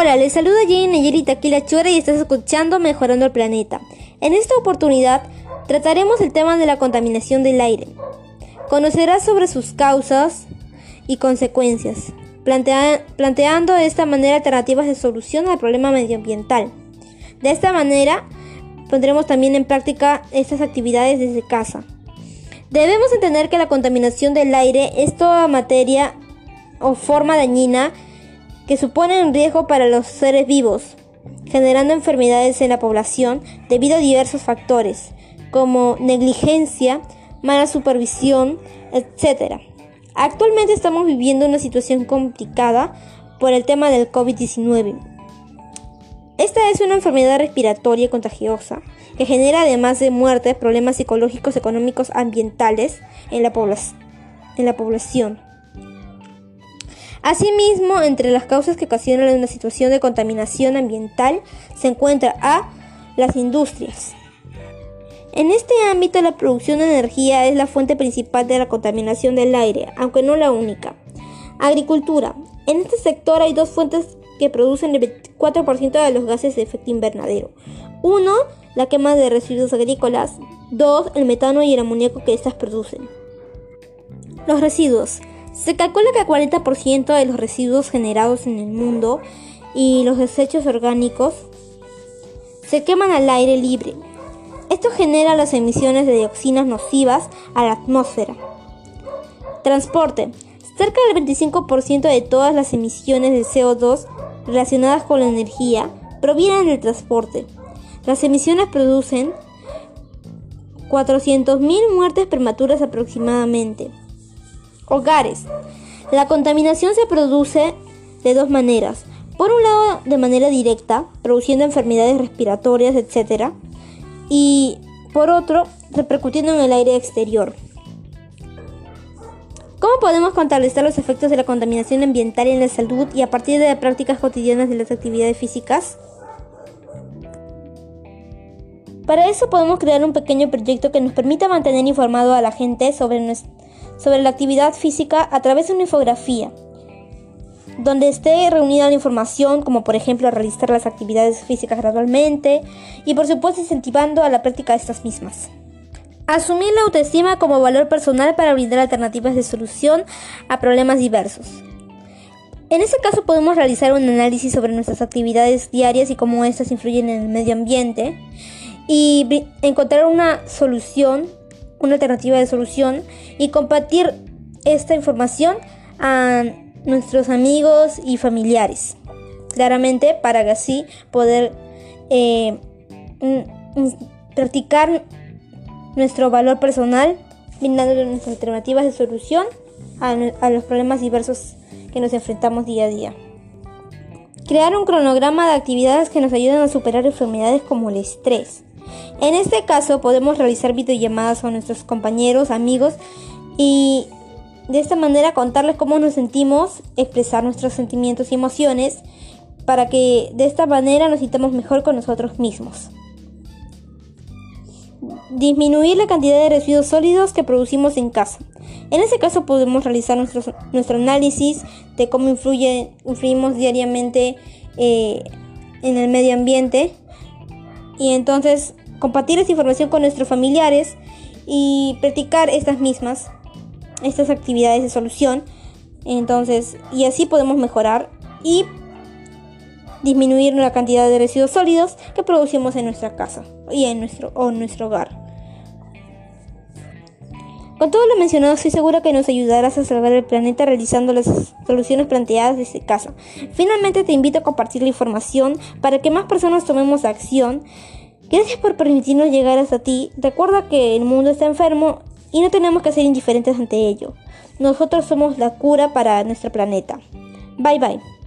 Hola, les saluda Jenny Nayeli Taquila Chora y estás escuchando Mejorando el Planeta. En esta oportunidad trataremos el tema de la contaminación del aire. Conocerás sobre sus causas y consecuencias, planteando de esta manera alternativas de solución al problema medioambiental. De esta manera pondremos también en práctica estas actividades desde casa. Debemos entender que la contaminación del aire es toda materia o forma dañina que suponen riesgo para los seres vivos, generando enfermedades en la población debido a diversos factores, como negligencia, mala supervisión, etc. Actualmente estamos viviendo una situación complicada por el tema del COVID-19. Esta es una enfermedad respiratoria contagiosa que genera además de muertes problemas psicológicos, económicos, ambientales en la, en la población. Asimismo, entre las causas que ocasionan una situación de contaminación ambiental se encuentra a las industrias. En este ámbito la producción de energía es la fuente principal de la contaminación del aire, aunque no la única. Agricultura. En este sector hay dos fuentes que producen el 24% de los gases de efecto invernadero. Uno, la quema de residuos agrícolas. Dos, el metano y el amoníaco que éstas producen. Los residuos. Se calcula que el 40% de los residuos generados en el mundo y los desechos orgánicos se queman al aire libre. Esto genera las emisiones de dioxinas nocivas a la atmósfera. Transporte. Cerca del 25% de todas las emisiones de CO2 relacionadas con la energía provienen del transporte. Las emisiones producen 400.000 muertes prematuras aproximadamente. Hogares. La contaminación se produce de dos maneras. Por un lado, de manera directa, produciendo enfermedades respiratorias, etc. Y por otro, repercutiendo en el aire exterior. ¿Cómo podemos contrarrestar los efectos de la contaminación ambiental en la salud y a partir de prácticas cotidianas de las actividades físicas? Para eso podemos crear un pequeño proyecto que nos permita mantener informado a la gente sobre sobre la actividad física a través de una infografía, donde esté reunida la información, como por ejemplo realizar las actividades físicas gradualmente y por supuesto incentivando a la práctica de estas mismas. Asumir la autoestima como valor personal para brindar alternativas de solución a problemas diversos. En este caso podemos realizar un análisis sobre nuestras actividades diarias y cómo estas influyen en el medio ambiente y encontrar una solución una alternativa de solución y compartir esta información a nuestros amigos y familiares. Claramente para así poder eh, practicar nuestro valor personal, brindando nuestras alternativas de solución a los problemas diversos que nos enfrentamos día a día. Crear un cronograma de actividades que nos ayuden a superar enfermedades como el estrés, en este caso podemos realizar videollamadas con nuestros compañeros, amigos y de esta manera contarles cómo nos sentimos, expresar nuestros sentimientos y emociones para que de esta manera nos sintamos mejor con nosotros mismos. Disminuir la cantidad de residuos sólidos que producimos en casa. En este caso podemos realizar nuestro análisis de cómo influye, influimos diariamente eh, en el medio ambiente y entonces compartir esta información con nuestros familiares y practicar estas mismas, estas actividades de solución. Entonces, y así podemos mejorar y disminuir la cantidad de residuos sólidos que producimos en nuestra casa y en nuestro, o en nuestro hogar. Con todo lo mencionado, estoy segura que nos ayudarás a salvar el planeta realizando las soluciones planteadas desde casa. Finalmente, te invito a compartir la información para que más personas tomemos acción Gracias por permitirnos llegar hasta ti. Recuerda que el mundo está enfermo y no tenemos que ser indiferentes ante ello. Nosotros somos la cura para nuestro planeta. Bye bye.